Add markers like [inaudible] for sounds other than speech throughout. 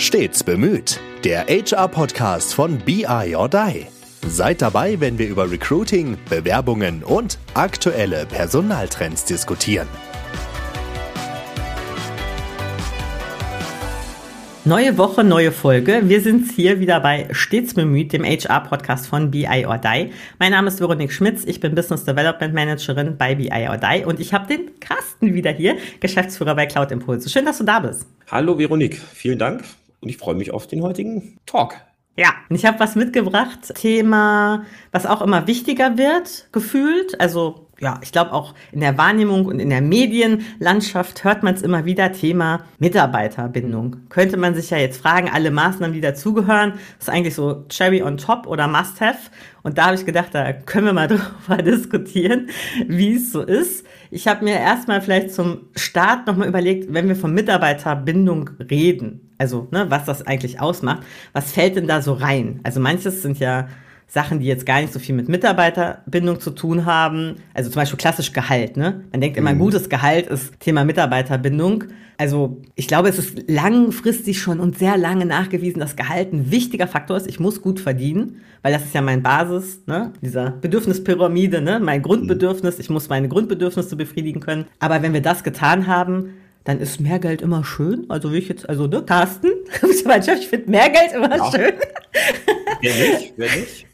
Stets bemüht. Der HR-Podcast von BI or Die. Seid dabei, wenn wir über Recruiting, Bewerbungen und aktuelle Personaltrends diskutieren. Neue Woche, neue Folge. Wir sind hier wieder bei Stets bemüht, dem HR-Podcast von BI or Die. Mein Name ist Veronique Schmitz, ich bin Business Development Managerin bei BI or Die und ich habe den Carsten wieder hier, Geschäftsführer bei Cloud Impulse. Schön, dass du da bist. Hallo Veronique, vielen Dank und ich freue mich auf den heutigen Talk. Ja, ich habe was mitgebracht, Thema, was auch immer wichtiger wird, gefühlt. Also ja, ich glaube auch in der Wahrnehmung und in der Medienlandschaft hört man es immer wieder, Thema Mitarbeiterbindung. Könnte man sich ja jetzt fragen, alle Maßnahmen, die dazugehören, ist eigentlich so Cherry on top oder Must-Have. Und da habe ich gedacht, da können wir mal [laughs] drüber diskutieren, wie es so ist. Ich habe mir erstmal vielleicht zum Start nochmal überlegt, wenn wir von Mitarbeiterbindung reden, also ne, was das eigentlich ausmacht, was fällt denn da so rein? Also manches sind ja Sachen, die jetzt gar nicht so viel mit Mitarbeiterbindung zu tun haben. Also zum Beispiel klassisch Gehalt. Ne? Man denkt immer, ein mhm. gutes Gehalt ist Thema Mitarbeiterbindung. Also ich glaube, es ist langfristig schon und sehr lange nachgewiesen, dass Gehalt ein wichtiger Faktor ist. Ich muss gut verdienen, weil das ist ja mein Basis, ne? dieser Bedürfnispyramide, ne? mein Grundbedürfnis. Ich muss meine Grundbedürfnisse befriedigen können. Aber wenn wir das getan haben, dann ist mehr Geld immer schön. Also wie ich jetzt, also ne, Carsten, [laughs] mein Chef, ich finde mehr Geld immer ja. schön. Wer nicht, wer nicht.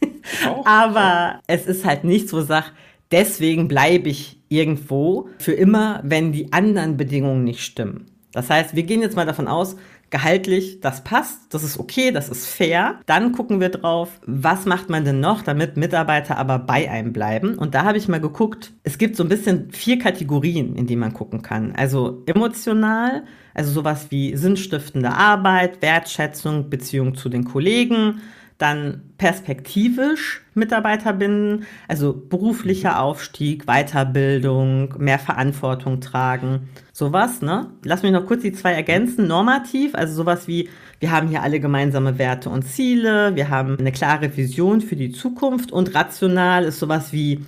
Auch. Aber es ist halt nichts, wo ich sage, deswegen bleibe ich irgendwo für immer, wenn die anderen Bedingungen nicht stimmen. Das heißt, wir gehen jetzt mal davon aus, gehaltlich, das passt, das ist okay, das ist fair. Dann gucken wir drauf, was macht man denn noch, damit Mitarbeiter aber bei einem bleiben. Und da habe ich mal geguckt, es gibt so ein bisschen vier Kategorien, in die man gucken kann. Also emotional, also sowas wie sinnstiftende Arbeit, Wertschätzung, Beziehung zu den Kollegen, dann perspektivisch Mitarbeiter binden, also beruflicher Aufstieg, Weiterbildung, mehr Verantwortung tragen, sowas, ne? Lass mich noch kurz die zwei ergänzen. Normativ, also sowas wie, wir haben hier alle gemeinsame Werte und Ziele, wir haben eine klare Vision für die Zukunft und rational ist sowas wie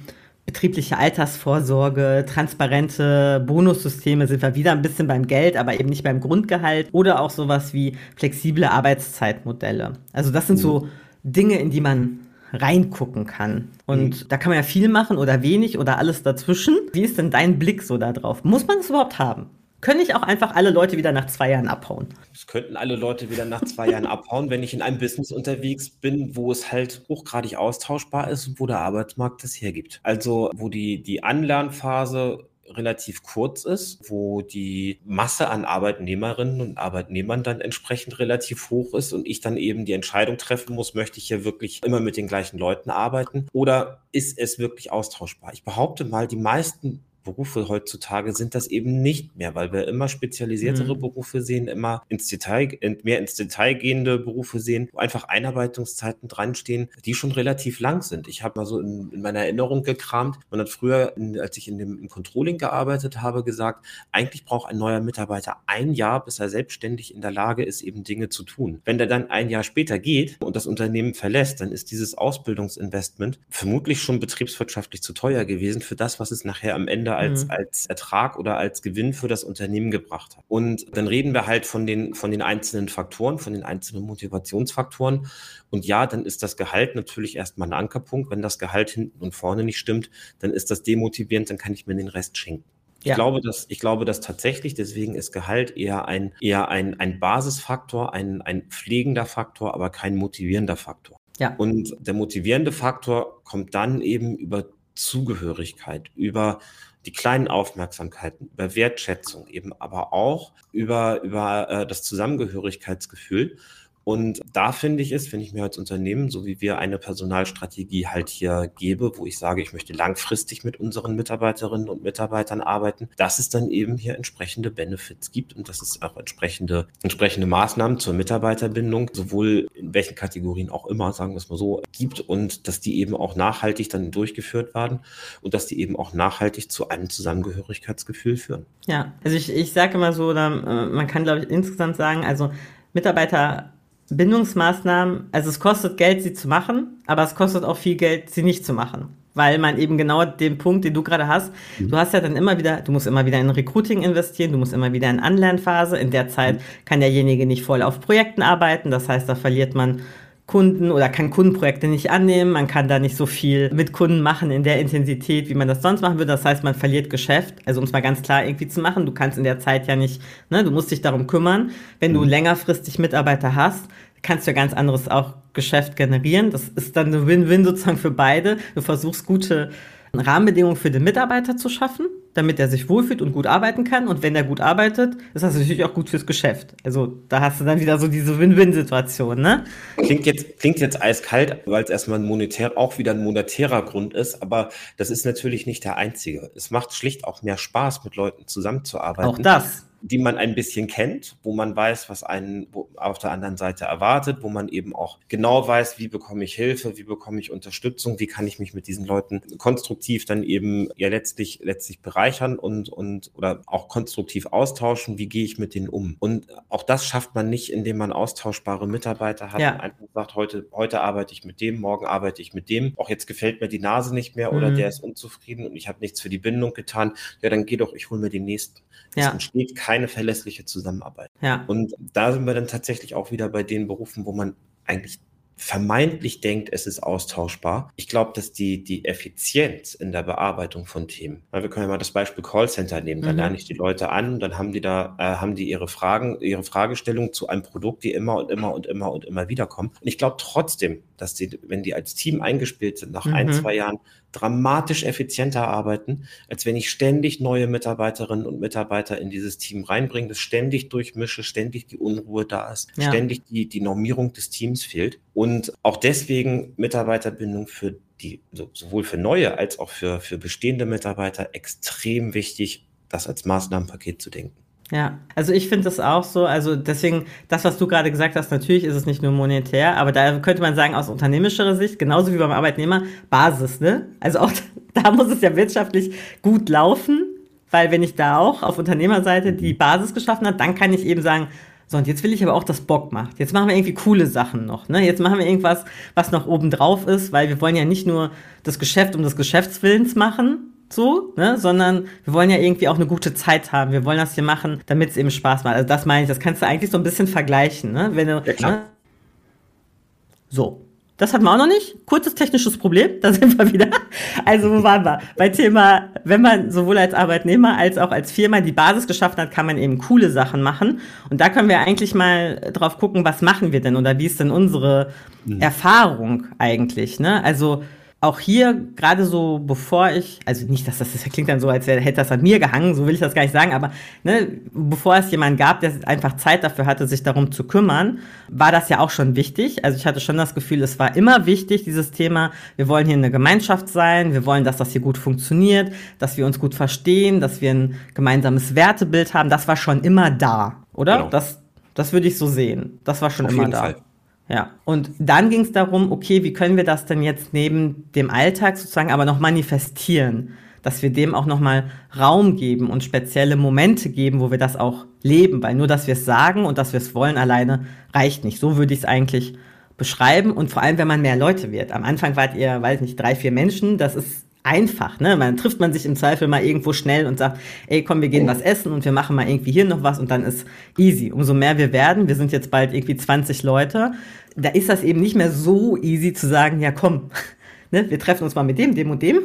betriebliche Altersvorsorge, transparente Bonussysteme sind wir wieder ein bisschen beim Geld, aber eben nicht beim Grundgehalt oder auch sowas wie flexible Arbeitszeitmodelle. Also das sind so Dinge, in die man reingucken kann. Und mhm. da kann man ja viel machen oder wenig oder alles dazwischen. Wie ist denn dein Blick so da drauf? Muss man es überhaupt haben? Können nicht auch einfach alle Leute wieder nach zwei Jahren abhauen? Es könnten alle Leute wieder nach zwei Jahren abhauen, wenn ich in einem Business unterwegs bin, wo es halt hochgradig austauschbar ist und wo der Arbeitsmarkt das hergibt. Also wo die, die Anlernphase relativ kurz ist, wo die Masse an Arbeitnehmerinnen und Arbeitnehmern dann entsprechend relativ hoch ist und ich dann eben die Entscheidung treffen muss, möchte ich hier wirklich immer mit den gleichen Leuten arbeiten oder ist es wirklich austauschbar? Ich behaupte mal, die meisten Berufe heutzutage sind das eben nicht mehr, weil wir immer spezialisiertere mhm. Berufe sehen, immer ins Detail, mehr ins Detail gehende Berufe sehen, wo einfach Einarbeitungszeiten dranstehen, die schon relativ lang sind. Ich habe mal so in, in, meiner Erinnerung gekramt, man hat früher, in, als ich in dem im Controlling gearbeitet habe, gesagt, eigentlich braucht ein neuer Mitarbeiter ein Jahr, bis er selbstständig in der Lage ist, eben Dinge zu tun. Wenn der dann ein Jahr später geht und das Unternehmen verlässt, dann ist dieses Ausbildungsinvestment vermutlich schon betriebswirtschaftlich zu teuer gewesen für das, was es nachher am Ende als, mhm. als Ertrag oder als Gewinn für das Unternehmen gebracht hat. Und dann reden wir halt von den, von den einzelnen Faktoren, von den einzelnen Motivationsfaktoren. Und ja, dann ist das Gehalt natürlich erstmal ein Ankerpunkt. Wenn das Gehalt hinten und vorne nicht stimmt, dann ist das demotivierend, dann kann ich mir den Rest schenken. Ich, ja. glaube, dass, ich glaube, dass tatsächlich, deswegen ist Gehalt eher ein, eher ein, ein Basisfaktor, ein, ein pflegender Faktor, aber kein motivierender Faktor. Ja. Und der motivierende Faktor kommt dann eben über Zugehörigkeit, über die kleinen Aufmerksamkeiten, über Wertschätzung eben, aber auch über, über äh, das Zusammengehörigkeitsgefühl. Und da finde ich es, wenn ich mir als Unternehmen, so wie wir eine Personalstrategie halt hier gebe, wo ich sage, ich möchte langfristig mit unseren Mitarbeiterinnen und Mitarbeitern arbeiten, dass es dann eben hier entsprechende Benefits gibt und dass es auch entsprechende, entsprechende Maßnahmen zur Mitarbeiterbindung, sowohl in welchen Kategorien auch immer, sagen wir es mal so, gibt und dass die eben auch nachhaltig dann durchgeführt werden und dass die eben auch nachhaltig zu einem Zusammengehörigkeitsgefühl führen. Ja, also ich, ich sage immer so, oder, äh, man kann glaube ich insgesamt sagen, also Mitarbeiter Bindungsmaßnahmen, also es kostet Geld, sie zu machen, aber es kostet auch viel Geld, sie nicht zu machen. weil man eben genau den Punkt, den du gerade hast, mhm. du hast ja dann immer wieder, du musst immer wieder in Recruiting investieren, du musst immer wieder in Anlernphase. In der Zeit mhm. kann derjenige nicht voll auf Projekten arbeiten, das heißt, da verliert man Kunden oder kann Kundenprojekte nicht annehmen, man kann da nicht so viel mit Kunden machen in der Intensität, wie man das sonst machen würde. Das heißt, man verliert Geschäft. Also um es mal ganz klar irgendwie zu machen, du kannst in der Zeit ja nicht, ne, du musst dich darum kümmern. Wenn mhm. du längerfristig Mitarbeiter hast, kannst du ja ganz anderes auch Geschäft generieren. Das ist dann eine Win-Win sozusagen für beide. Du versuchst gute Rahmenbedingungen für den Mitarbeiter zu schaffen, damit er sich wohlfühlt und gut arbeiten kann. Und wenn er gut arbeitet, ist das natürlich auch gut fürs Geschäft. Also da hast du dann wieder so diese Win-Win-Situation, ne? Klingt jetzt, klingt jetzt eiskalt, weil es erstmal ein monetär, auch wieder ein monetärer Grund ist, aber das ist natürlich nicht der einzige. Es macht schlicht auch mehr Spaß, mit Leuten zusammenzuarbeiten. Auch das die man ein bisschen kennt, wo man weiß, was einen auf der anderen Seite erwartet, wo man eben auch genau weiß, wie bekomme ich Hilfe, wie bekomme ich Unterstützung, wie kann ich mich mit diesen Leuten konstruktiv dann eben ja letztlich letztlich bereichern und und oder auch konstruktiv austauschen, wie gehe ich mit denen um? Und auch das schafft man nicht, indem man austauschbare Mitarbeiter hat ja. und einfach sagt, heute heute arbeite ich mit dem, morgen arbeite ich mit dem. Auch jetzt gefällt mir die Nase nicht mehr oder mhm. der ist unzufrieden und ich habe nichts für die Bindung getan. Ja, dann geh doch, ich hole mir den nächsten. Ja. entsteht keine verlässliche Zusammenarbeit. Ja. Und da sind wir dann tatsächlich auch wieder bei den Berufen, wo man eigentlich vermeintlich denkt, es ist austauschbar. Ich glaube, dass die, die Effizienz in der Bearbeitung von Themen, wir können ja mal das Beispiel Callcenter nehmen, da mhm. lerne ich die Leute an, dann haben die da, äh, haben die ihre Fragen, ihre Fragestellung zu einem Produkt, die immer und immer und immer und immer wieder kommen. Und ich glaube trotzdem, dass die, wenn die als Team eingespielt sind, nach mhm. ein, zwei Jahren dramatisch effizienter arbeiten, als wenn ich ständig neue Mitarbeiterinnen und Mitarbeiter in dieses Team reinbringe, das ständig durchmische, ständig die Unruhe da ist, ja. ständig die, die Normierung des Teams fehlt. Und auch deswegen Mitarbeiterbindung für die, sowohl für neue als auch für, für bestehende Mitarbeiter extrem wichtig, das als Maßnahmenpaket zu denken. Ja, also ich finde das auch so, also deswegen, das, was du gerade gesagt hast, natürlich ist es nicht nur monetär, aber da könnte man sagen, aus unternehmischer Sicht, genauso wie beim Arbeitnehmer, Basis, ne? Also auch [laughs] da muss es ja wirtschaftlich gut laufen, weil wenn ich da auch auf Unternehmerseite die Basis geschaffen habe, dann kann ich eben sagen, so, und jetzt will ich aber auch, dass Bock macht. Jetzt machen wir irgendwie coole Sachen noch. Ne? Jetzt machen wir irgendwas, was noch oben drauf ist, weil wir wollen ja nicht nur das Geschäft um des Geschäftswillens machen, so, ne, sondern wir wollen ja irgendwie auch eine gute Zeit haben. Wir wollen das hier machen, damit es eben Spaß macht. Also das meine ich, das kannst du eigentlich so ein bisschen vergleichen, ne? Wenn du, ja, klar. Ne? So. Das hatten wir auch noch nicht. Kurzes technisches Problem, da sind wir wieder. Also, wo waren wir? Bei Thema, wenn man sowohl als Arbeitnehmer als auch als Firma die Basis geschaffen hat, kann man eben coole Sachen machen. Und da können wir eigentlich mal drauf gucken, was machen wir denn oder wie ist denn unsere mhm. Erfahrung eigentlich, ne? Also, auch hier, gerade so bevor ich, also nicht, dass das, das klingt dann so, als hätte das an mir gehangen, so will ich das gar nicht sagen, aber ne, bevor es jemanden gab, der einfach Zeit dafür hatte, sich darum zu kümmern, war das ja auch schon wichtig. Also ich hatte schon das Gefühl, es war immer wichtig, dieses Thema, wir wollen hier eine Gemeinschaft sein, wir wollen, dass das hier gut funktioniert, dass wir uns gut verstehen, dass wir ein gemeinsames Wertebild haben, das war schon immer da, oder? Genau. Das, das würde ich so sehen. Das war schon Auf immer da. Fall. Ja, und dann ging es darum, okay, wie können wir das denn jetzt neben dem Alltag sozusagen aber noch manifestieren, dass wir dem auch nochmal Raum geben und spezielle Momente geben, wo wir das auch leben, weil nur, dass wir es sagen und dass wir es wollen alleine reicht nicht. So würde ich es eigentlich beschreiben und vor allem, wenn man mehr Leute wird. Am Anfang wart ihr, weiß nicht, drei, vier Menschen, das ist einfach, ne? Man trifft man sich im Zweifel mal irgendwo schnell und sagt, ey, komm, wir gehen was essen und wir machen mal irgendwie hier noch was und dann ist easy. Umso mehr wir werden, wir sind jetzt bald irgendwie 20 Leute, da ist das eben nicht mehr so easy zu sagen, ja, komm, [laughs] ne? Wir treffen uns mal mit dem, dem und dem,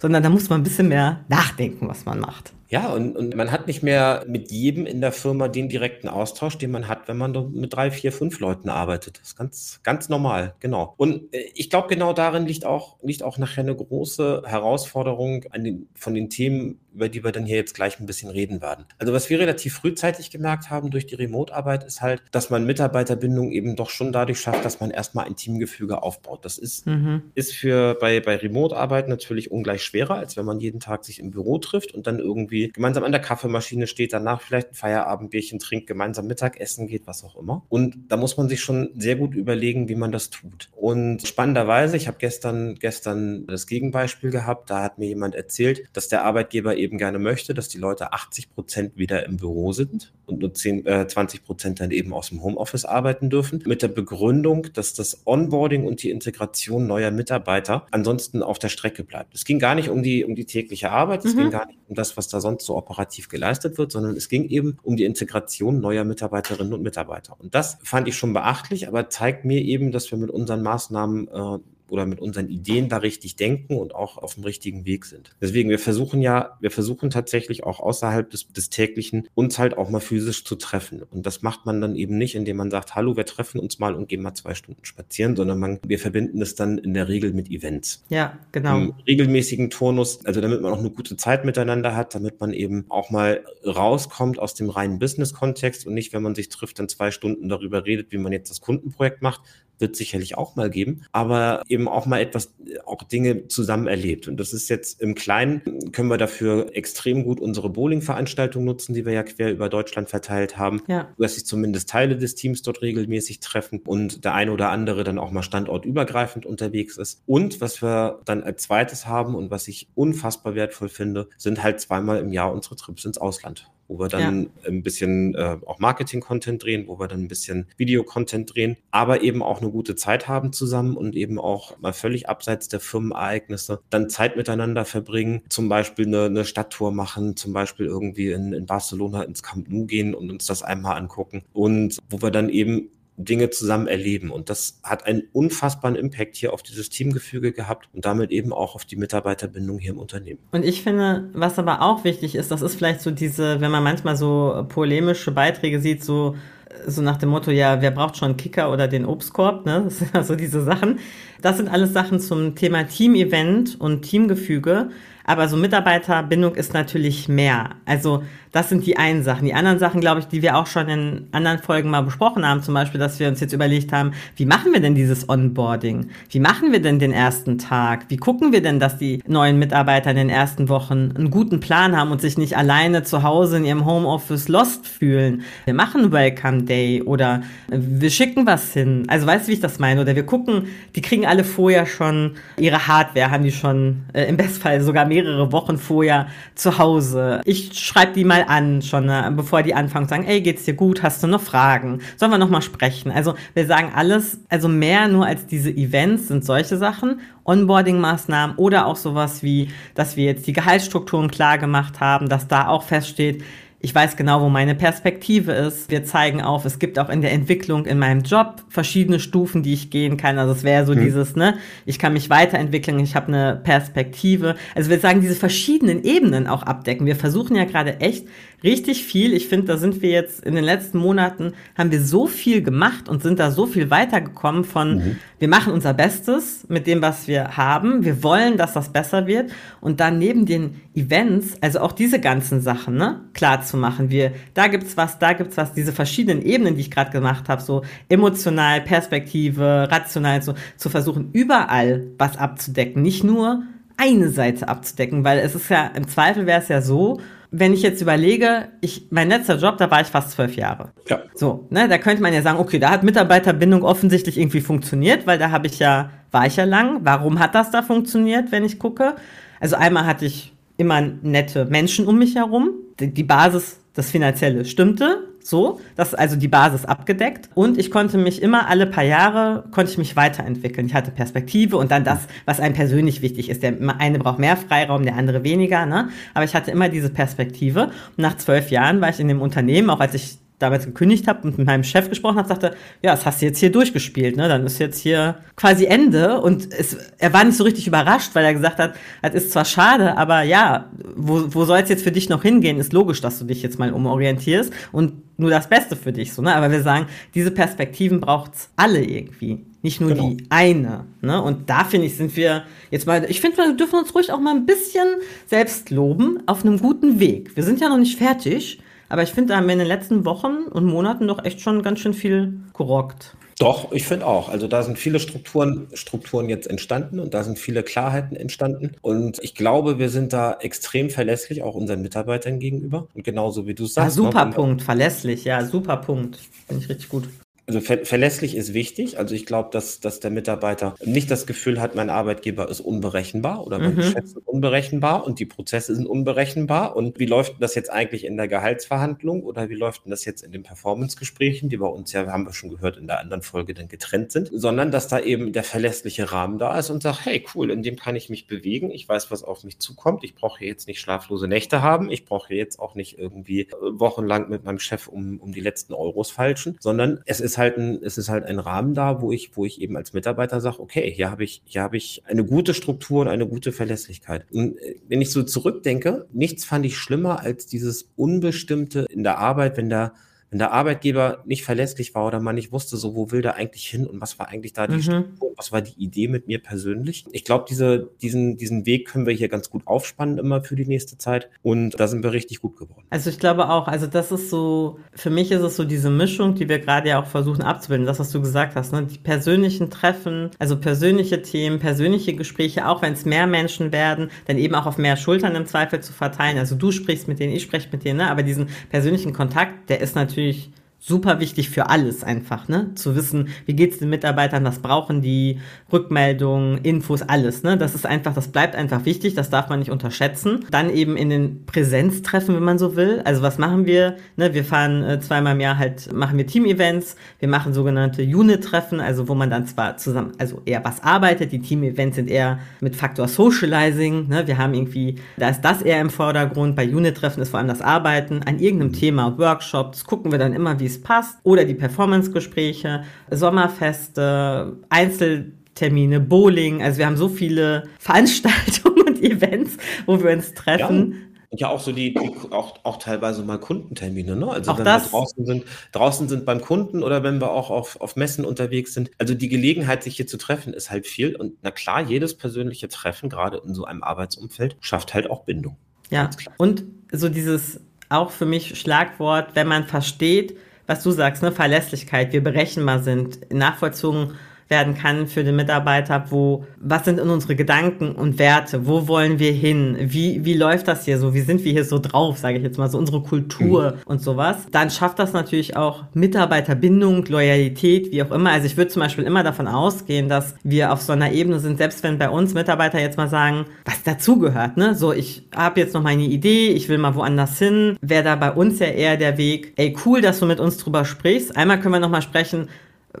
sondern da muss man ein bisschen mehr nachdenken, was man macht. Ja, und, und man hat nicht mehr mit jedem in der Firma den direkten Austausch, den man hat, wenn man mit drei, vier, fünf Leuten arbeitet. Das ist ganz, ganz normal, genau. Und äh, ich glaube, genau darin liegt auch, liegt auch nachher eine große Herausforderung an den, von den Themen, über die wir dann hier jetzt gleich ein bisschen reden werden. Also was wir relativ frühzeitig gemerkt haben durch die Remote-Arbeit ist halt, dass man Mitarbeiterbindung eben doch schon dadurch schafft, dass man erstmal ein Teamgefüge aufbaut. Das ist, mhm. ist für bei, bei Remote-Arbeit natürlich ungleich schwerer, als wenn man jeden Tag sich im Büro trifft und dann irgendwie gemeinsam an der Kaffeemaschine steht, danach vielleicht ein Feierabendbierchen trinkt, gemeinsam Mittagessen geht, was auch immer. Und da muss man sich schon sehr gut überlegen, wie man das tut. Und spannenderweise, ich habe gestern, gestern das Gegenbeispiel gehabt, da hat mir jemand erzählt, dass der Arbeitgeber eben gerne möchte, dass die Leute 80 Prozent wieder im Büro sind und nur 10, äh, 20 Prozent dann eben aus dem Homeoffice arbeiten dürfen, mit der Begründung, dass das Onboarding und die Integration neuer Mitarbeiter ansonsten auf der Strecke bleibt. Es ging gar nicht um die, um die tägliche Arbeit, es mhm. ging gar nicht um das, was da sonst so operativ geleistet wird, sondern es ging eben um die Integration neuer Mitarbeiterinnen und Mitarbeiter. Und das fand ich schon beachtlich, aber zeigt mir eben, dass wir mit unseren Maßnahmen äh, oder mit unseren Ideen da richtig denken und auch auf dem richtigen Weg sind. Deswegen, wir versuchen ja, wir versuchen tatsächlich auch außerhalb des, des täglichen uns halt auch mal physisch zu treffen. Und das macht man dann eben nicht, indem man sagt, hallo, wir treffen uns mal und gehen mal zwei Stunden spazieren, sondern man, wir verbinden es dann in der Regel mit Events. Ja, genau. Im regelmäßigen Turnus, also damit man auch eine gute Zeit miteinander hat, damit man eben auch mal rauskommt aus dem reinen Business-Kontext und nicht, wenn man sich trifft, dann zwei Stunden darüber redet, wie man jetzt das Kundenprojekt macht, wird sicherlich auch mal geben, aber eben auch mal etwas, auch Dinge zusammen erlebt. Und das ist jetzt im Kleinen, können wir dafür extrem gut unsere Bowling-Veranstaltung nutzen, die wir ja quer über Deutschland verteilt haben, ja. dass sich zumindest Teile des Teams dort regelmäßig treffen und der eine oder andere dann auch mal standortübergreifend unterwegs ist. Und was wir dann als zweites haben und was ich unfassbar wertvoll finde, sind halt zweimal im Jahr unsere Trips ins Ausland wo wir dann ja. ein bisschen äh, auch Marketing-Content drehen, wo wir dann ein bisschen Video-Content drehen, aber eben auch eine gute Zeit haben zusammen und eben auch mal völlig abseits der Firmenereignisse dann Zeit miteinander verbringen, zum Beispiel eine, eine Stadttour machen, zum Beispiel irgendwie in, in Barcelona ins Camp Nou gehen und uns das einmal angucken und wo wir dann eben Dinge zusammen erleben. Und das hat einen unfassbaren Impact hier auf dieses Teamgefüge gehabt und damit eben auch auf die Mitarbeiterbindung hier im Unternehmen. Und ich finde, was aber auch wichtig ist, das ist vielleicht so diese, wenn man manchmal so polemische Beiträge sieht, so so nach dem Motto, ja, wer braucht schon Kicker oder den Obstkorb, ne? Das sind [laughs] also diese Sachen. Das sind alles Sachen zum Thema Team-Event und Teamgefüge. Aber so Mitarbeiterbindung ist natürlich mehr. Also das sind die einen Sachen. Die anderen Sachen, glaube ich, die wir auch schon in anderen Folgen mal besprochen haben, zum Beispiel, dass wir uns jetzt überlegt haben, wie machen wir denn dieses Onboarding? Wie machen wir denn den ersten Tag? Wie gucken wir denn, dass die neuen Mitarbeiter in den ersten Wochen einen guten Plan haben und sich nicht alleine zu Hause in ihrem Homeoffice lost fühlen? Wir machen Welcome Day oder wir schicken was hin. Also weißt du, wie ich das meine? Oder wir gucken, die kriegen alle vorher schon ihre Hardware, haben die schon äh, im Bestfall sogar mehrere Wochen vorher zu Hause. Ich schreibe die mal an, schon äh, bevor die anfangen, sagen, ey, geht's dir gut? Hast du noch Fragen? Sollen wir noch mal sprechen? Also wir sagen alles, also mehr nur als diese Events sind solche Sachen, Onboarding-Maßnahmen oder auch sowas wie, dass wir jetzt die Gehaltsstrukturen klar gemacht haben, dass da auch feststeht, ich weiß genau, wo meine Perspektive ist. Wir zeigen auf, es gibt auch in der Entwicklung in meinem Job verschiedene Stufen, die ich gehen kann. Also es wäre so hm. dieses, ne, ich kann mich weiterentwickeln, ich habe eine Perspektive. Also wir sagen, diese verschiedenen Ebenen auch abdecken. Wir versuchen ja gerade echt richtig viel. Ich finde, da sind wir jetzt in den letzten Monaten, haben wir so viel gemacht und sind da so viel weitergekommen von, mhm. wir machen unser Bestes mit dem, was wir haben. Wir wollen, dass das besser wird. Und dann neben den Events, also auch diese ganzen Sachen, ne, klar zu machen. Wir, da gibt's was, da gibt's was, diese verschiedenen Ebenen, die ich gerade gemacht habe, so emotional, Perspektive, rational, so zu versuchen, überall was abzudecken. Nicht nur eine Seite abzudecken, weil es ist ja, im Zweifel wäre es ja so, wenn ich jetzt überlege, ich, mein letzter Job, da war ich fast zwölf Jahre. Ja. So, ne, da könnte man ja sagen, okay, da hat Mitarbeiterbindung offensichtlich irgendwie funktioniert, weil da habe ich ja, war ich ja lang. Warum hat das da funktioniert, wenn ich gucke? Also einmal hatte ich immer nette Menschen um mich herum. Die, die Basis, das Finanzielle stimmte. So, das ist also die Basis abgedeckt. Und ich konnte mich immer alle paar Jahre, konnte ich mich weiterentwickeln. Ich hatte Perspektive und dann das, was einem persönlich wichtig ist. Der eine braucht mehr Freiraum, der andere weniger. Ne? Aber ich hatte immer diese Perspektive. Und nach zwölf Jahren war ich in dem Unternehmen, auch als ich damals gekündigt habe und mit meinem Chef gesprochen habe, sagte, ja, das hast du jetzt hier durchgespielt, ne? Dann ist jetzt hier quasi Ende. Und es, er war nicht so richtig überrascht, weil er gesagt hat, das ist zwar schade, aber ja, wo, wo soll es jetzt für dich noch hingehen? Ist logisch, dass du dich jetzt mal umorientierst und nur das Beste für dich, so, ne? Aber wir sagen, diese Perspektiven braucht's alle irgendwie. Nicht nur genau. die eine. Ne? Und da finde ich, sind wir jetzt mal, ich finde, wir dürfen uns ruhig auch mal ein bisschen selbst loben auf einem guten Weg. Wir sind ja noch nicht fertig. Aber ich finde, da haben wir in den letzten Wochen und Monaten doch echt schon ganz schön viel gerockt. Doch, ich finde auch. Also da sind viele Strukturen, Strukturen jetzt entstanden und da sind viele Klarheiten entstanden. Und ich glaube, wir sind da extrem verlässlich, auch unseren Mitarbeitern gegenüber. Und genauso wie du sagst. Ja, super ne, Punkt, verlässlich, ja, super Punkt. Finde ich richtig gut. Also ver verlässlich ist wichtig. Also ich glaube, dass, dass der Mitarbeiter nicht das Gefühl hat, mein Arbeitgeber ist unberechenbar oder mein mhm. Chef ist unberechenbar und die Prozesse sind unberechenbar. Und wie läuft das jetzt eigentlich in der Gehaltsverhandlung oder wie läuft das jetzt in den Performance-Gesprächen, die bei uns ja, haben wir schon gehört, in der anderen Folge dann getrennt sind, sondern dass da eben der verlässliche Rahmen da ist und sagt, hey, cool, in dem kann ich mich bewegen. Ich weiß, was auf mich zukommt. Ich brauche hier jetzt nicht schlaflose Nächte haben. Ich brauche jetzt auch nicht irgendwie wochenlang mit meinem Chef um, um die letzten Euros falschen, sondern es ist ist halt ein, es ist halt ein Rahmen da, wo ich, wo ich eben als Mitarbeiter sage, okay, hier habe ich, hier habe ich eine gute Struktur und eine gute Verlässlichkeit. Und äh, wenn ich so zurückdenke, nichts fand ich schlimmer als dieses Unbestimmte in der Arbeit, wenn da wenn der Arbeitgeber nicht verlässlich war oder man nicht wusste, so wo will der eigentlich hin und was war eigentlich da die mhm. Struktur, was war die Idee mit mir persönlich. Ich glaube, diese, diesen, diesen Weg können wir hier ganz gut aufspannen immer für die nächste Zeit und da sind wir richtig gut geworden. Also ich glaube auch, also das ist so, für mich ist es so diese Mischung, die wir gerade ja auch versuchen abzubilden, das, was du gesagt hast, ne? die persönlichen Treffen, also persönliche Themen, persönliche Gespräche, auch wenn es mehr Menschen werden, dann eben auch auf mehr Schultern im Zweifel zu verteilen. Also du sprichst mit denen, ich spreche mit denen, ne? aber diesen persönlichen Kontakt, der ist natürlich natürlich super wichtig für alles einfach, ne? Zu wissen, wie geht's den Mitarbeitern, was brauchen die, Rückmeldungen, Infos, alles, ne? Das ist einfach, das bleibt einfach wichtig, das darf man nicht unterschätzen. Dann eben in den Präsenztreffen, wenn man so will. Also was machen wir? Ne? Wir fahren äh, zweimal im Jahr halt, machen wir Team-Events, wir machen sogenannte Unit-Treffen, also wo man dann zwar zusammen, also eher was arbeitet, die Team-Events sind eher mit Faktor Socializing, ne? Wir haben irgendwie, da ist das eher im Vordergrund, bei Unit-Treffen ist vor allem das Arbeiten an irgendeinem Thema, Workshops, gucken wir dann immer, wie es es passt. Oder die Performance-Gespräche, Sommerfeste, Einzeltermine, Bowling. Also wir haben so viele [laughs] Veranstaltungen und Events, wo wir uns treffen. Ja. Und ja auch so die, die, auch, auch teilweise mal Kundentermine, ne? Also auch wenn das. wir draußen sind, draußen sind beim Kunden oder wenn wir auch auf, auf Messen unterwegs sind. Also die Gelegenheit, sich hier zu treffen, ist halt viel. Und na klar, jedes persönliche Treffen, gerade in so einem Arbeitsumfeld, schafft halt auch Bindung. Ja. Und so dieses auch für mich Schlagwort, wenn man versteht, was du sagst, ne, Verlässlichkeit, wir berechenbar sind, nachvollzogen werden kann für den Mitarbeiter, wo, was sind in unsere Gedanken und Werte, wo wollen wir hin, wie, wie läuft das hier so, wie sind wir hier so drauf, sage ich jetzt mal, so unsere Kultur mhm. und sowas, dann schafft das natürlich auch Mitarbeiterbindung, Loyalität, wie auch immer. Also ich würde zum Beispiel immer davon ausgehen, dass wir auf so einer Ebene sind, selbst wenn bei uns Mitarbeiter jetzt mal sagen, was dazugehört, ne, so ich habe jetzt noch meine Idee, ich will mal woanders hin, wäre da bei uns ja eher der Weg, ey cool, dass du mit uns drüber sprichst. Einmal können wir noch mal sprechen,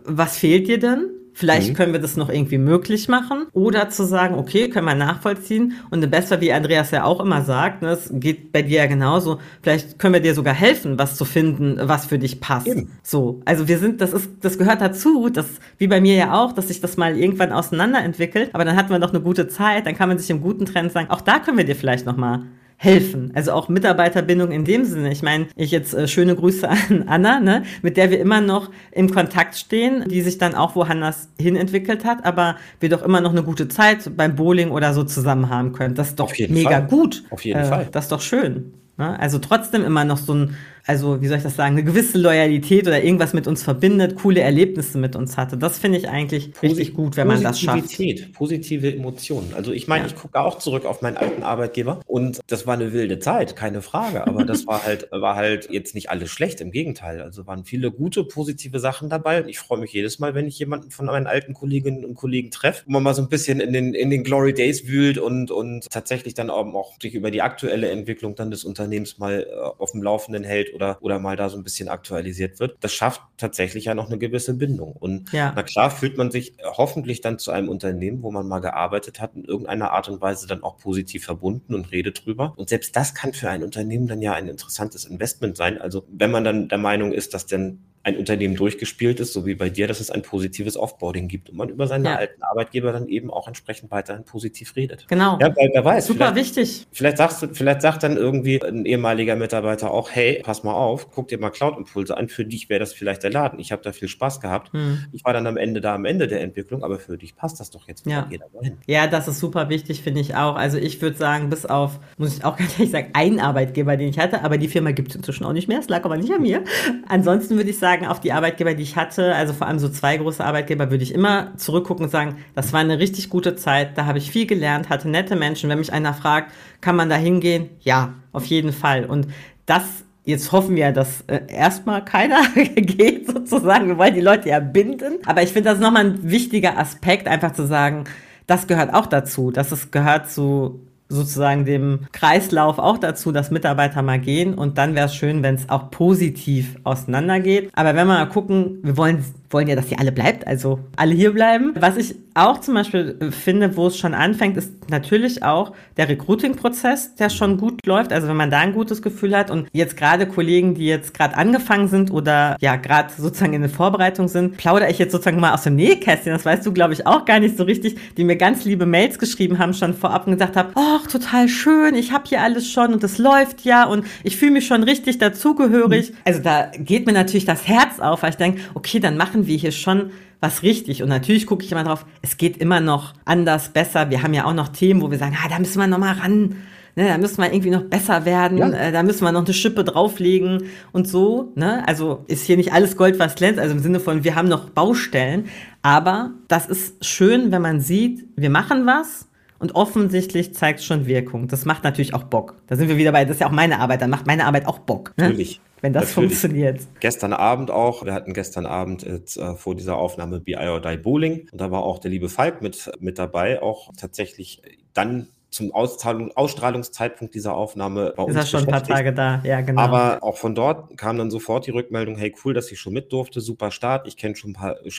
was fehlt dir denn? Vielleicht mhm. können wir das noch irgendwie möglich machen. Oder zu sagen, okay, können wir nachvollziehen. Und besser, wie Andreas ja auch immer sagt, ne, es geht bei dir ja genauso, vielleicht können wir dir sogar helfen, was zu finden, was für dich passt. Eben. So. Also wir sind, das ist, das gehört dazu, das, wie bei mir ja auch, dass sich das mal irgendwann auseinanderentwickelt. Aber dann hatten wir noch eine gute Zeit, dann kann man sich im guten Trend sagen, auch da können wir dir vielleicht noch mal helfen. Also auch Mitarbeiterbindung in dem Sinne. Ich meine, ich jetzt äh, schöne Grüße [laughs] an Anna, ne, mit der wir immer noch im Kontakt stehen, die sich dann auch woanders hin entwickelt hat, aber wir doch immer noch eine gute Zeit beim Bowling oder so zusammen haben können. Das ist doch mega Fall. gut. Auf jeden äh, Fall. Das ist doch schön. Ne? Also trotzdem immer noch so ein also wie soll ich das sagen, eine gewisse Loyalität oder irgendwas mit uns verbindet, coole Erlebnisse mit uns hatte. Das finde ich eigentlich Posi richtig gut, wenn man das schafft. Positive Emotionen. Also ich meine, ja. ich gucke auch zurück auf meinen alten Arbeitgeber und das war eine wilde Zeit, keine Frage. Aber das war halt, [laughs] war halt jetzt nicht alles schlecht, im Gegenteil. Also waren viele gute, positive Sachen dabei. Und ich freue mich jedes Mal, wenn ich jemanden von meinen alten Kolleginnen und Kollegen treffe, wo man mal so ein bisschen in den, in den Glory Days wühlt und, und tatsächlich dann auch sich über die aktuelle Entwicklung dann des Unternehmens mal äh, auf dem Laufenden hält oder, oder mal da so ein bisschen aktualisiert wird, das schafft tatsächlich ja noch eine gewisse Bindung. Und ja. na klar fühlt man sich hoffentlich dann zu einem Unternehmen, wo man mal gearbeitet hat, in irgendeiner Art und Weise dann auch positiv verbunden und redet drüber. Und selbst das kann für ein Unternehmen dann ja ein interessantes Investment sein. Also wenn man dann der Meinung ist, dass denn ein Unternehmen durchgespielt ist, so wie bei dir, dass es ein positives Offboarding gibt und man über seine ja. alten Arbeitgeber dann eben auch entsprechend weiterhin positiv redet. Genau. Ja, weil wer weiß. Super wichtig. Vielleicht sagst du, vielleicht sagt dann irgendwie ein ehemaliger Mitarbeiter auch, hey, pass mal auf, guck dir mal Cloud-Impulse an, für dich wäre das vielleicht der Laden. Ich habe da viel Spaß gehabt. Hm. Ich war dann am Ende da am Ende der Entwicklung, aber für dich passt das doch jetzt. Ja. Hin. ja, das ist super wichtig, finde ich auch. Also ich würde sagen, bis auf, muss ich auch [laughs] ganz ehrlich sagen, einen Arbeitgeber, den ich hatte, aber die Firma gibt es inzwischen auch nicht mehr. Es lag aber nicht an mir. Ansonsten würde ich sagen, sagen, auf die Arbeitgeber, die ich hatte, also vor allem so zwei große Arbeitgeber, würde ich immer zurückgucken und sagen, das war eine richtig gute Zeit, da habe ich viel gelernt, hatte nette Menschen. Wenn mich einer fragt, kann man da hingehen? Ja, auf jeden Fall. Und das Jetzt hoffen wir, dass äh, erstmal keiner [laughs] geht, sozusagen. Wir wollen die Leute ja binden. Aber ich finde, das nochmal ein wichtiger Aspekt, einfach zu sagen, das gehört auch dazu. Das ist, gehört zu sozusagen dem Kreislauf auch dazu, dass Mitarbeiter mal gehen und dann wäre es schön, wenn es auch positiv auseinandergeht. Aber wenn wir mal gucken, wir wollen, wollen ja, dass sie alle bleibt, also alle hier bleiben. Was ich auch zum Beispiel äh, finde, wo es schon anfängt, ist natürlich auch der Recruiting-Prozess, der schon gut läuft. Also wenn man da ein gutes Gefühl hat und jetzt gerade Kollegen, die jetzt gerade angefangen sind oder ja gerade sozusagen in der Vorbereitung sind, plaudere ich jetzt sozusagen mal aus dem Nähkästchen, das weißt du, glaube ich, auch gar nicht so richtig, die mir ganz liebe Mails geschrieben haben, schon vorab und gesagt haben, ach, total schön, ich habe hier alles schon und es läuft ja und ich fühle mich schon richtig dazugehörig. Also da geht mir natürlich das Herz auf, weil ich denke, okay, dann machen wir hier schon was richtig. Und natürlich gucke ich immer drauf, es geht immer noch anders, besser. Wir haben ja auch noch Themen, wo wir sagen, ah, da müssen wir noch mal ran. Ne, da müssen wir irgendwie noch besser werden, ja. äh, da müssen wir noch eine Schippe drauflegen und so. Ne? Also ist hier nicht alles Gold, was glänzt, also im Sinne von, wir haben noch Baustellen. Aber das ist schön, wenn man sieht, wir machen was und offensichtlich zeigt es schon Wirkung. Das macht natürlich auch Bock. Da sind wir wieder bei, das ist ja auch meine Arbeit, dann macht meine Arbeit auch Bock. Ne? Natürlich wenn das Natürlich. funktioniert. Gestern Abend auch, wir hatten gestern Abend jetzt, äh, vor dieser Aufnahme BI or Die Bowling und da war auch der liebe Falk mit, mit dabei, auch tatsächlich dann zum Auszahlung, Ausstrahlungszeitpunkt dieser Aufnahme bei uns. Ist schon ein paar Tage da, ja, genau. Aber auch von dort kam dann sofort die Rückmeldung, hey, cool, dass ich schon mit durfte, super Start, ich kenne schon,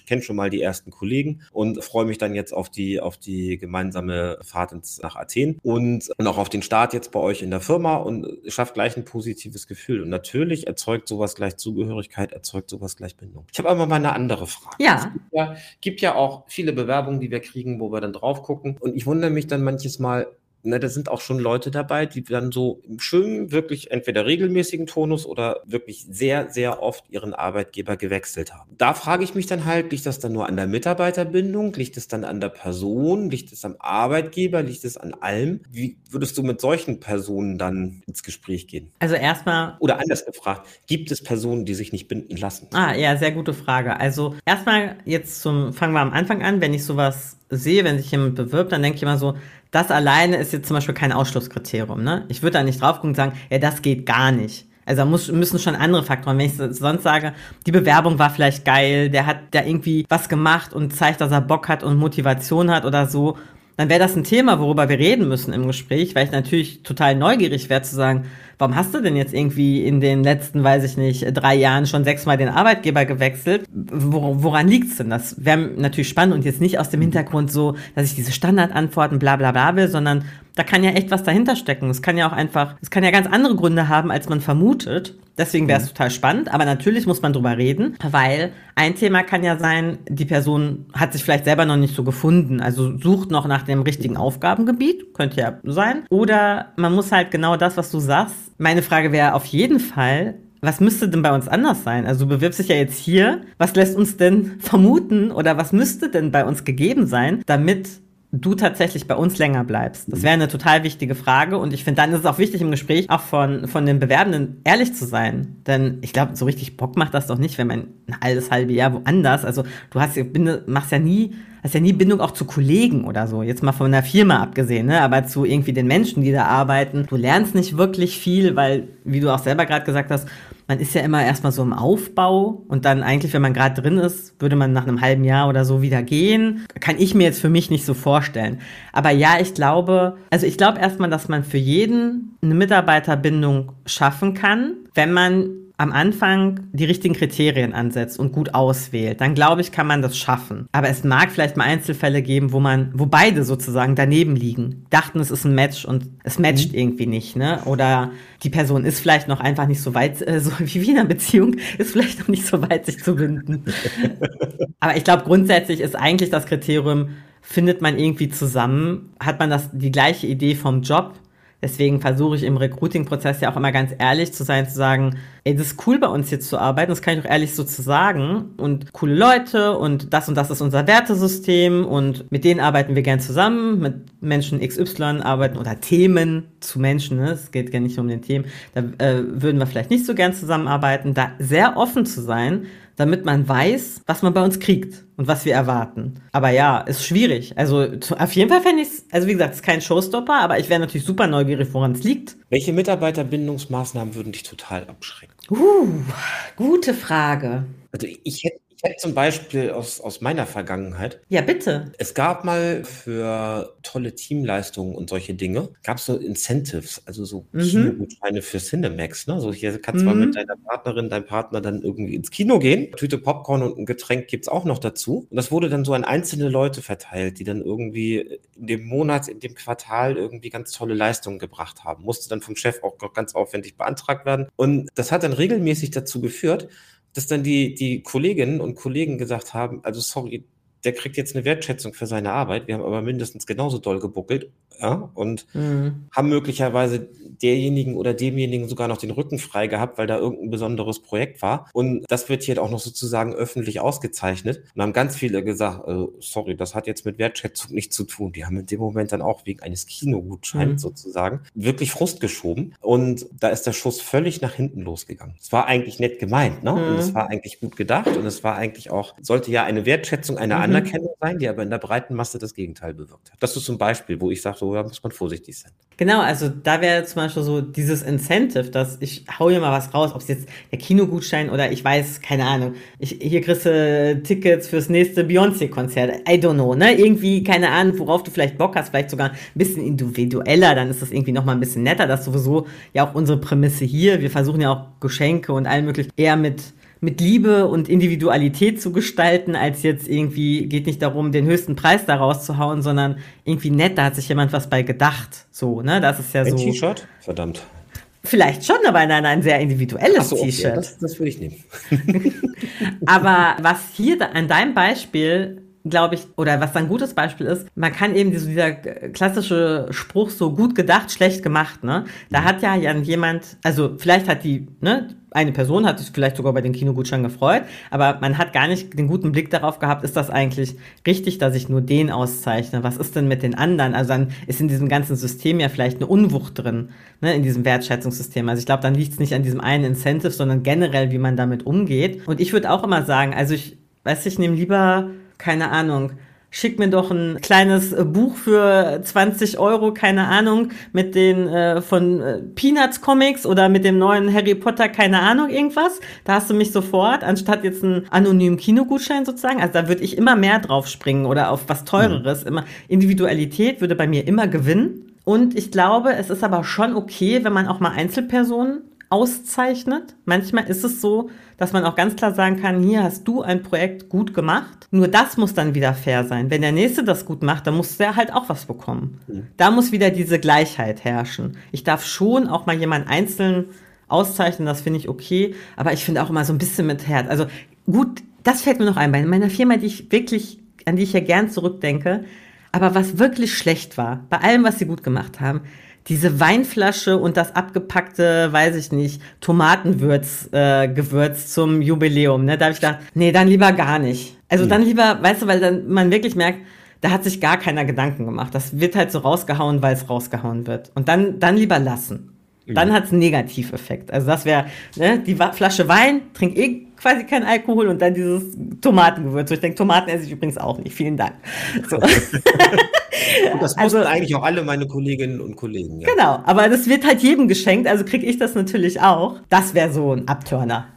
kenn schon mal die ersten Kollegen und freue mich dann jetzt auf die, auf die gemeinsame Fahrt ins, nach Athen und, und auch auf den Start jetzt bei euch in der Firma und schafft gleich ein positives Gefühl. Und natürlich erzeugt sowas gleich Zugehörigkeit, erzeugt sowas gleich Bindung. Ich habe aber mal eine andere Frage. Ja. Es gibt ja, gibt ja auch viele Bewerbungen, die wir kriegen, wo wir dann drauf gucken und ich wundere mich dann manches Mal, ne, da sind auch schon Leute dabei, die dann so im schönen, wirklich entweder regelmäßigen Tonus oder wirklich sehr, sehr oft ihren Arbeitgeber gewechselt haben. Da frage ich mich dann halt, liegt das dann nur an der Mitarbeiterbindung? Liegt es dann an der Person? Liegt es am Arbeitgeber? Liegt es an allem? Wie würdest du mit solchen Personen dann ins Gespräch gehen? Also erstmal. Oder anders gefragt, gibt es Personen, die sich nicht binden lassen? Ah, ja, sehr gute Frage. Also erstmal jetzt zum, fangen wir am Anfang an, wenn ich sowas sehe, wenn sich jemand bewirbt, dann denke ich immer so, das alleine ist jetzt zum Beispiel kein Ausschlusskriterium. Ne? Ich würde da nicht drauf gucken und sagen, ja, das geht gar nicht. Also da muss, müssen schon andere Faktoren. Wenn ich sonst sage, die Bewerbung war vielleicht geil, der hat da irgendwie was gemacht und zeigt, dass er Bock hat und Motivation hat oder so, dann wäre das ein Thema, worüber wir reden müssen im Gespräch, weil ich natürlich total neugierig wäre zu sagen, warum hast du denn jetzt irgendwie in den letzten, weiß ich nicht, drei Jahren schon sechsmal den Arbeitgeber gewechselt? woran liegt's denn? Das wäre natürlich spannend und jetzt nicht aus dem Hintergrund so, dass ich diese Standardantworten bla bla bla will, sondern da kann ja echt was dahinter stecken. Es kann ja auch einfach, es kann ja ganz andere Gründe haben, als man vermutet. Deswegen wäre es mhm. total spannend, aber natürlich muss man drüber reden, weil ein Thema kann ja sein, die Person hat sich vielleicht selber noch nicht so gefunden, also sucht noch nach dem richtigen Aufgabengebiet, könnte ja sein. Oder man muss halt genau das, was du sagst. Meine Frage wäre auf jeden Fall, was müsste denn bei uns anders sein? Also du bewirbst dich ja jetzt hier. Was lässt uns denn vermuten oder was müsste denn bei uns gegeben sein, damit du tatsächlich bei uns länger bleibst? Das wäre eine total wichtige Frage und ich finde, dann ist es auch wichtig im Gespräch auch von, von den Bewerbenden ehrlich zu sein. Denn ich glaube, so richtig Bock macht das doch nicht, wenn man ein halbes, halbe Jahr woanders, also du hast, machst ja nie hast ja nie Bindung auch zu Kollegen oder so. Jetzt mal von der Firma abgesehen, ne? aber zu irgendwie den Menschen, die da arbeiten. Du lernst nicht wirklich viel, weil, wie du auch selber gerade gesagt hast, man ist ja immer erstmal so im Aufbau und dann eigentlich, wenn man gerade drin ist, würde man nach einem halben Jahr oder so wieder gehen. Kann ich mir jetzt für mich nicht so vorstellen. Aber ja, ich glaube, also ich glaube erstmal, dass man für jeden eine Mitarbeiterbindung schaffen kann, wenn man am Anfang die richtigen Kriterien ansetzt und gut auswählt, dann glaube ich, kann man das schaffen. Aber es mag vielleicht mal Einzelfälle geben, wo man, wo beide sozusagen daneben liegen, dachten, es ist ein Match und es matcht mhm. irgendwie nicht, ne? Oder die Person ist vielleicht noch einfach nicht so weit, äh, so wie in einer Beziehung, ist vielleicht noch nicht so weit, sich zu binden. [laughs] Aber ich glaube, grundsätzlich ist eigentlich das Kriterium, findet man irgendwie zusammen, hat man das, die gleiche Idee vom Job, Deswegen versuche ich im Recruiting-Prozess ja auch immer ganz ehrlich zu sein, zu sagen, ey, das ist cool bei uns hier zu arbeiten, das kann ich auch ehrlich so zu sagen. Und coole Leute und das und das ist unser Wertesystem und mit denen arbeiten wir gern zusammen, mit Menschen XY arbeiten oder Themen zu Menschen, ne? es geht ja nicht nur um den Themen, da äh, würden wir vielleicht nicht so gern zusammenarbeiten, da sehr offen zu sein, damit man weiß, was man bei uns kriegt und was wir erwarten. Aber ja, ist schwierig. Also auf jeden Fall fände ich es, also wie gesagt, es ist kein Showstopper, aber ich wäre natürlich super neugierig, woran es liegt. Welche Mitarbeiterbindungsmaßnahmen würden dich total abschrecken? Uh, gute Frage. Also ich hätte hätte zum Beispiel aus, aus meiner Vergangenheit. Ja, bitte. Es gab mal für tolle Teamleistungen und solche Dinge, gab es so Incentives, also so mhm. Kinogutscheine für Cinemax. Ne? So hier kannst du mhm. mal mit deiner Partnerin, deinem Partner dann irgendwie ins Kino gehen. Tüte Popcorn und ein Getränk gibt es auch noch dazu. Und das wurde dann so an einzelne Leute verteilt, die dann irgendwie in dem Monat, in dem Quartal irgendwie ganz tolle Leistungen gebracht haben. Musste dann vom Chef auch ganz aufwendig beantragt werden. Und das hat dann regelmäßig dazu geführt, dass dann die, die Kolleginnen und Kollegen gesagt haben, also sorry, der kriegt jetzt eine Wertschätzung für seine Arbeit. Wir haben aber mindestens genauso doll gebuckelt ja, und mhm. haben möglicherweise derjenigen oder demjenigen sogar noch den Rücken frei gehabt, weil da irgendein besonderes Projekt war. Und das wird hier auch noch sozusagen öffentlich ausgezeichnet. Und haben ganz viele gesagt, äh, sorry, das hat jetzt mit Wertschätzung nichts zu tun. Die haben in dem Moment dann auch wegen eines Kinogutscheins mhm. sozusagen wirklich Frust geschoben. Und da ist der Schuss völlig nach hinten losgegangen. Es war eigentlich nett gemeint, ne? Mhm. Und es war eigentlich gut gedacht und es war eigentlich auch, sollte ja eine Wertschätzung, eine mhm. Anerkennung sein, die aber in der breiten Masse das Gegenteil bewirkt hat. Das ist zum Beispiel, wo ich sage, so da muss man vorsichtig sein. Genau, also da wäre zum Beispiel so dieses Incentive, dass ich hau hier mal was raus, ob es jetzt der Kinogutschein oder ich weiß, keine Ahnung, ich, hier kriegst du Tickets fürs nächste Beyoncé-Konzert. I don't know, ne? Irgendwie, keine Ahnung, worauf du vielleicht Bock hast, vielleicht sogar ein bisschen individueller, dann ist das irgendwie nochmal ein bisschen netter. Das ist sowieso ja auch unsere Prämisse hier. Wir versuchen ja auch Geschenke und allem möglichen eher mit mit Liebe und Individualität zu gestalten, als jetzt irgendwie, geht nicht darum, den höchsten Preis da rauszuhauen, sondern irgendwie nett, da hat sich jemand was bei gedacht. So, ne? Das ist ja ein so. Ein T-Shirt? Verdammt. Vielleicht schon, aber nein, ein sehr individuelles so, T-Shirt. Okay, das, das würde ich nehmen. [laughs] [laughs] aber was hier an deinem Beispiel glaube ich, oder was ein gutes Beispiel ist, man kann eben diese, dieser klassische Spruch so gut gedacht, schlecht gemacht, ne? Da mhm. hat ja jemand, also vielleicht hat die, ne, eine Person hat sich vielleicht sogar bei den Kinogutschein gefreut, aber man hat gar nicht den guten Blick darauf gehabt, ist das eigentlich richtig, dass ich nur den auszeichne? Was ist denn mit den anderen? Also dann ist in diesem ganzen System ja vielleicht eine Unwucht drin, ne, in diesem Wertschätzungssystem. Also ich glaube, dann liegt es nicht an diesem einen Incentive, sondern generell, wie man damit umgeht. Und ich würde auch immer sagen, also ich weiß, ich nehme lieber keine Ahnung, schick mir doch ein kleines äh, Buch für 20 Euro, keine Ahnung, mit den äh, von äh, Peanuts Comics oder mit dem neuen Harry Potter, keine Ahnung, irgendwas. Da hast du mich sofort, anstatt jetzt einen anonymen Kinogutschein sozusagen. Also da würde ich immer mehr drauf springen oder auf was Teureres. Mhm. Immer Individualität würde bei mir immer gewinnen. Und ich glaube, es ist aber schon okay, wenn man auch mal Einzelpersonen auszeichnet. Manchmal ist es so, dass man auch ganz klar sagen kann, hier hast du ein Projekt gut gemacht. Nur das muss dann wieder fair sein. Wenn der Nächste das gut macht, dann muss der halt auch was bekommen. Da muss wieder diese Gleichheit herrschen. Ich darf schon auch mal jemand einzeln auszeichnen, das finde ich okay. Aber ich finde auch immer so ein bisschen mit Herz. Also gut, das fällt mir noch ein. Bei meiner Firma, die ich wirklich, an die ich ja gern zurückdenke, aber was wirklich schlecht war, bei allem, was sie gut gemacht haben, diese Weinflasche und das abgepackte, weiß ich nicht, Tomatenwürz äh, Gewürz zum Jubiläum. Ne? Da habe ich gedacht, nee, dann lieber gar nicht. Also mhm. dann lieber, weißt du, weil dann man wirklich merkt, da hat sich gar keiner Gedanken gemacht. Das wird halt so rausgehauen, weil es rausgehauen wird. Und dann, dann lieber lassen. Dann hat es einen Negativeffekt. Also das wäre ne, die Flasche Wein, trink eh quasi keinen Alkohol und dann dieses Tomatengewürz. Ich denke, Tomaten esse ich übrigens auch nicht. Vielen Dank. So. [laughs] Und das also, eigentlich auch alle meine Kolleginnen und Kollegen. Ja. Genau, aber das wird halt jedem geschenkt, also kriege ich das natürlich auch. Das wäre so ein Abturner.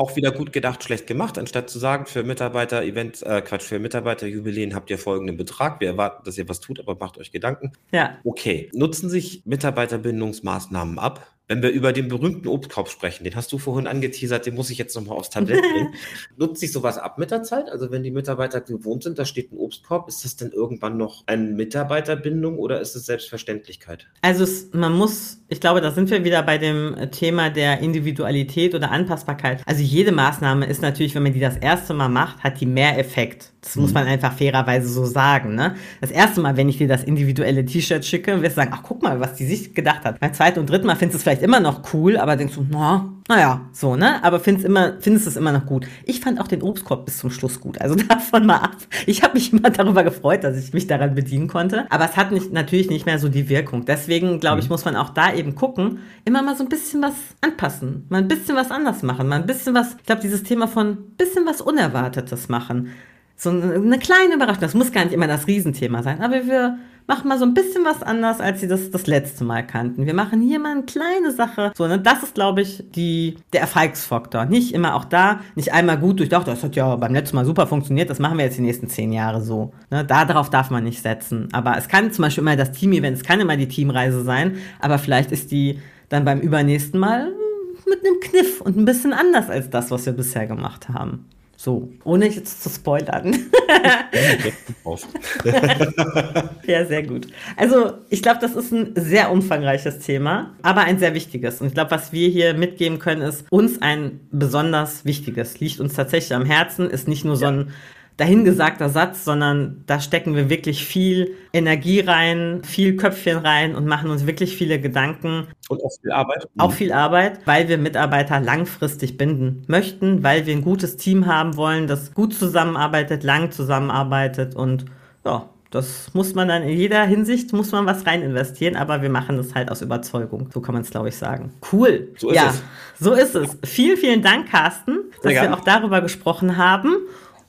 Auch wieder gut gedacht, schlecht gemacht, anstatt zu sagen, für Mitarbeiter-Events, äh, Quatsch, für Mitarbeiter-Jubiläen habt ihr folgenden Betrag. Wir erwarten, dass ihr was tut, aber macht euch Gedanken. Ja. Okay, nutzen sich Mitarbeiterbindungsmaßnahmen ab? Wenn wir über den berühmten Obstkorb sprechen, den hast du vorhin angeteasert, den muss ich jetzt nochmal aufs Tablett bringen. [laughs] Nutzt sich sowas ab mit der Zeit? Also wenn die Mitarbeiter gewohnt sind, da steht ein Obstkorb, ist das denn irgendwann noch eine Mitarbeiterbindung oder ist es Selbstverständlichkeit? Also es, man muss, ich glaube, da sind wir wieder bei dem Thema der Individualität oder Anpassbarkeit. Also jede Maßnahme ist natürlich, wenn man die das erste Mal macht, hat die mehr Effekt Das muss man einfach fairerweise so sagen. Ne? Das erste Mal, wenn ich dir das individuelle T-Shirt schicke, wirst du sagen, ach guck mal, was die sich gedacht hat. Beim zweiten und dritten Mal findest du es vielleicht immer noch cool, aber denkst du, na, naja, so, ne? Aber findest, immer, findest es immer noch gut. Ich fand auch den Obstkorb bis zum Schluss gut. Also [laughs] davon mal ab. Ich habe mich immer darüber gefreut, dass ich mich daran bedienen konnte. Aber es hat nicht, natürlich nicht mehr so die Wirkung. Deswegen, glaube ich, mhm. muss man auch da eben gucken, immer mal so ein bisschen was anpassen. Mal ein bisschen was anders machen. Mal ein bisschen was, ich glaube, dieses Thema von bisschen was Unerwartetes machen so eine kleine Überraschung. Das muss gar nicht immer das Riesenthema sein, aber wir machen mal so ein bisschen was anders, als sie das das letzte Mal kannten. Wir machen hier mal eine kleine Sache. So, ne, das ist, glaube ich, die, der Erfolgsfaktor. Nicht immer auch da, nicht einmal gut durchdacht, das hat ja beim letzten Mal super funktioniert, das machen wir jetzt die nächsten zehn Jahre so. Ne, darauf darf man nicht setzen. Aber es kann zum Beispiel immer das Team-Event, es kann immer die Teamreise sein, aber vielleicht ist die dann beim übernächsten Mal mit einem Kniff und ein bisschen anders als das, was wir bisher gemacht haben. So, ohne jetzt zu spoilern. ja, sehr gut. Also, ich glaube, das ist ein sehr umfangreiches Thema, aber ein sehr wichtiges. Und ich glaube, was wir hier mitgeben können, ist uns ein besonders wichtiges. Liegt uns tatsächlich am Herzen, ist nicht nur so ein dahingesagter Satz, sondern da stecken wir wirklich viel Energie rein, viel Köpfchen rein und machen uns wirklich viele Gedanken. Und auch viel Arbeit. Auch viel Arbeit, weil wir Mitarbeiter langfristig binden möchten, weil wir ein gutes Team haben wollen, das gut zusammenarbeitet, lang zusammenarbeitet und ja, das muss man dann in jeder Hinsicht, muss man was rein investieren, aber wir machen das halt aus Überzeugung. So kann man es, glaube ich, sagen. Cool. So ist ja, es. So ist es. Vielen, vielen Dank, Carsten, dass wir auch darüber gesprochen haben.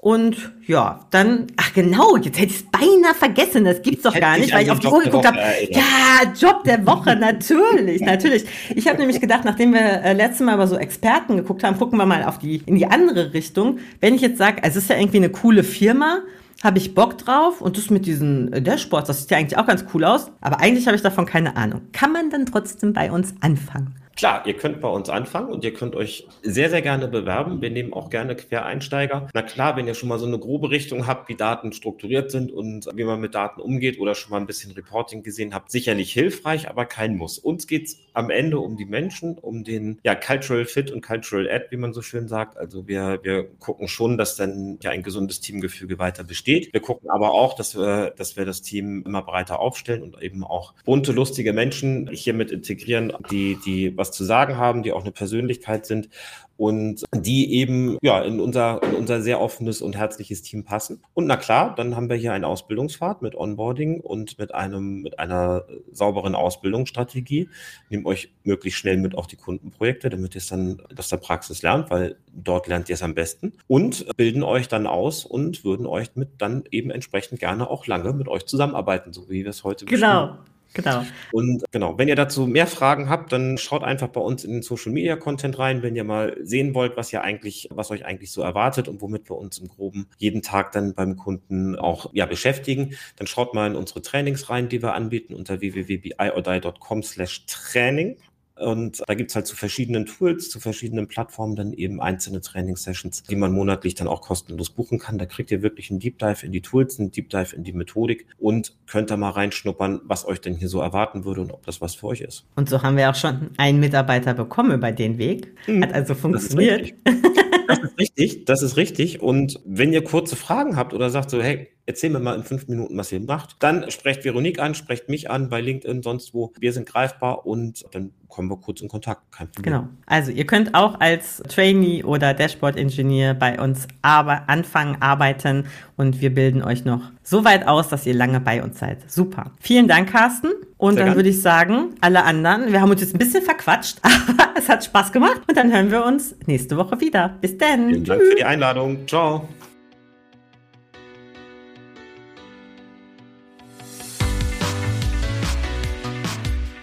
Und ja, dann, ach genau, jetzt hätte ich es beinahe vergessen, das gibt's doch gar nicht, weil ich auf die Uhr geguckt habe. Ja, Job der Woche, natürlich, natürlich. Ich habe nämlich gedacht, nachdem wir äh, letztes Mal über so Experten geguckt haben, gucken wir mal auf die, in die andere Richtung. Wenn ich jetzt sage, es ist ja irgendwie eine coole Firma, habe ich Bock drauf und das mit diesen äh, Dashboards, das sieht ja eigentlich auch ganz cool aus, aber eigentlich habe ich davon keine Ahnung. Kann man dann trotzdem bei uns anfangen? Klar, ihr könnt bei uns anfangen und ihr könnt euch sehr, sehr gerne bewerben. Wir nehmen auch gerne Quereinsteiger. Na klar, wenn ihr schon mal so eine grobe Richtung habt, wie Daten strukturiert sind und wie man mit Daten umgeht oder schon mal ein bisschen Reporting gesehen habt, sicherlich hilfreich, aber kein Muss. Uns geht es am Ende um die Menschen, um den ja, Cultural Fit und Cultural Ad, wie man so schön sagt. Also wir, wir gucken schon, dass dann ja ein gesundes Teamgefüge weiter besteht. Wir gucken aber auch, dass wir, dass wir das Team immer breiter aufstellen und eben auch bunte, lustige Menschen hiermit integrieren, die, die was zu sagen haben, die auch eine Persönlichkeit sind und die eben ja in unser, in unser sehr offenes und herzliches Team passen. Und na klar, dann haben wir hier einen Ausbildungsfahrt mit Onboarding und mit einem mit einer sauberen Ausbildungsstrategie. Nehmt euch möglichst schnell mit auf die Kundenprojekte, damit ihr es dann aus der Praxis lernt, weil dort lernt ihr es am besten und bilden euch dann aus und würden euch mit dann eben entsprechend gerne auch lange mit euch zusammenarbeiten, so wie wir es heute genau. Genau. Und genau, wenn ihr dazu mehr Fragen habt, dann schaut einfach bei uns in den Social Media Content rein, wenn ihr mal sehen wollt, was ihr eigentlich, was euch eigentlich so erwartet und womit wir uns im Groben jeden Tag dann beim Kunden auch ja, beschäftigen. Dann schaut mal in unsere Trainings rein, die wir anbieten unter www.biodie.com slash Training. Und da gibt es halt zu verschiedenen Tools, zu verschiedenen Plattformen dann eben einzelne Training-Sessions, die man monatlich dann auch kostenlos buchen kann. Da kriegt ihr wirklich einen Deep Dive in die Tools, einen Deep Dive in die Methodik und könnt da mal reinschnuppern, was euch denn hier so erwarten würde und ob das was für euch ist. Und so haben wir auch schon einen Mitarbeiter bekommen über den Weg. Hm. Hat also funktioniert. Das ist richtig, das ist richtig. Und wenn ihr kurze Fragen habt oder sagt so, hey, erzähl mir mal in fünf Minuten, was ihr macht, dann sprecht Veronique an, sprecht mich an bei LinkedIn, sonst wo. Wir sind greifbar und dann kommen wir kurz in Kontakt. Kein Problem. Genau. Also ihr könnt auch als Trainee oder Dashboard-Engineer bei uns aber anfangen, arbeiten und wir bilden euch noch so weit aus, dass ihr lange bei uns seid. Super. Vielen Dank, Carsten. Und Sehr dann würde ich sagen, alle anderen, wir haben uns jetzt ein bisschen verquatscht, [laughs] aber es hat Spaß gemacht und dann hören wir uns nächste Woche wieder. Bis dann. Vielen Dank für die Einladung. Ciao.